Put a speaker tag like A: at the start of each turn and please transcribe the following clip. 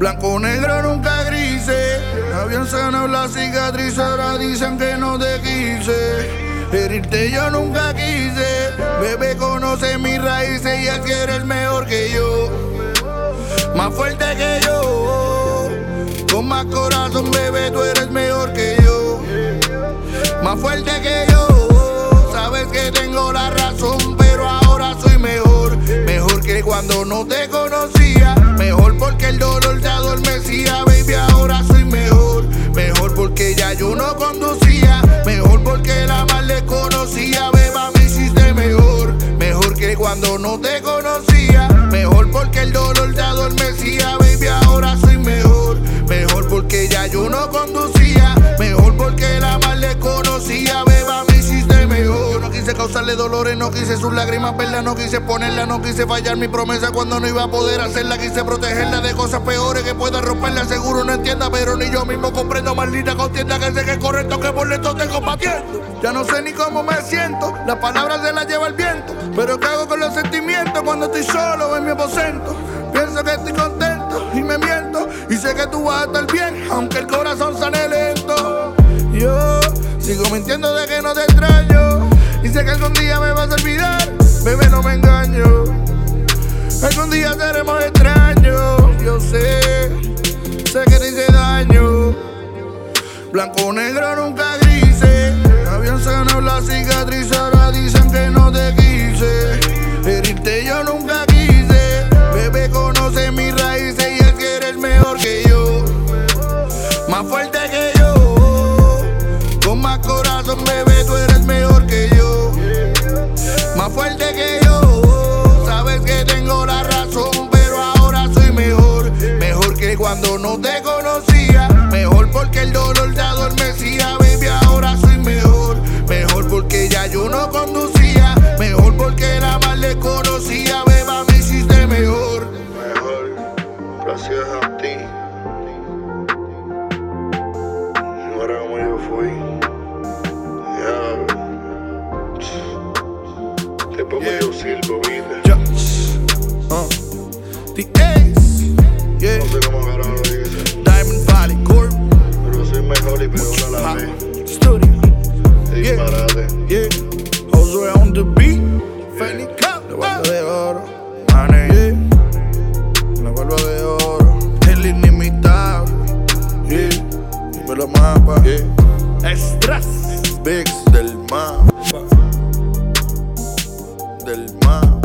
A: Blanco, negro, nunca grises. Habían sanado la cicatriz, ahora dicen que no te quise. Herirte yo nunca quise. Bebé conoce mis raíces y que eres mejor que yo. Más fuerte que yo. Con más corazón, bebé, tú eres mejor que yo. Más fuerte que yo. Sabes que tengo la razón, pero ahora soy mejor. Mejor que cuando no te Mejor porque el dolor te adormecía, baby. Ahora soy mejor. Mejor porque ya yo no conducía. Mejor porque la mal le conocía, beba, me hiciste mejor. Mejor que cuando no te conocía. Causarle dolores, no quise sus lágrimas verlas, no quise ponerla, no quise fallar mi promesa cuando no iba a poder hacerla. Quise protegerla de cosas peores que pueda romperla. Seguro no entienda, pero ni yo mismo comprendo. Maldita contienda que sé que es correcto, que por esto tengo patiendo. Ya no sé ni cómo me siento, las palabras se las lleva el viento. Pero ¿qué hago con los sentimientos cuando estoy solo en mi aposento? Pienso que estoy contento y me miento. Y sé que tú vas a estar bien, aunque el corazón sale lento. Yo sigo mintiendo de que no te extraño. Y sé que algún día me vas a olvidar, bebé, no me engaño. Algún día seremos extraños, yo sé, sé que te hice daño. Blanco, negro, nunca grises. Habían sanado la cicatriz, ahora dicen que no te quise. Herirte yo nunca quise. Bebé, conoce mis raíces y es que eres mejor que yo. Más fuerte que yo. Con más corazón, bebé, fui. Ya. Te pongo yo silbo, vida. Ya. Uh. The Ace. Yeah. No sé cómo carajo lo dice. Diamond Valley Corp. Pero soy mejor
B: y peor a la vez. Studio. Disparate.
A: Yeah.
B: yeah.
A: Jose on the beat. Yeah.
B: Fanny Cup. La banda de
A: oro. Money. Yeah.
B: La barba de oro. El inimitable. Yeah.
A: Pero
B: mapa.
A: Yeah.
B: Extras.
A: Bigs del mar. Del mar.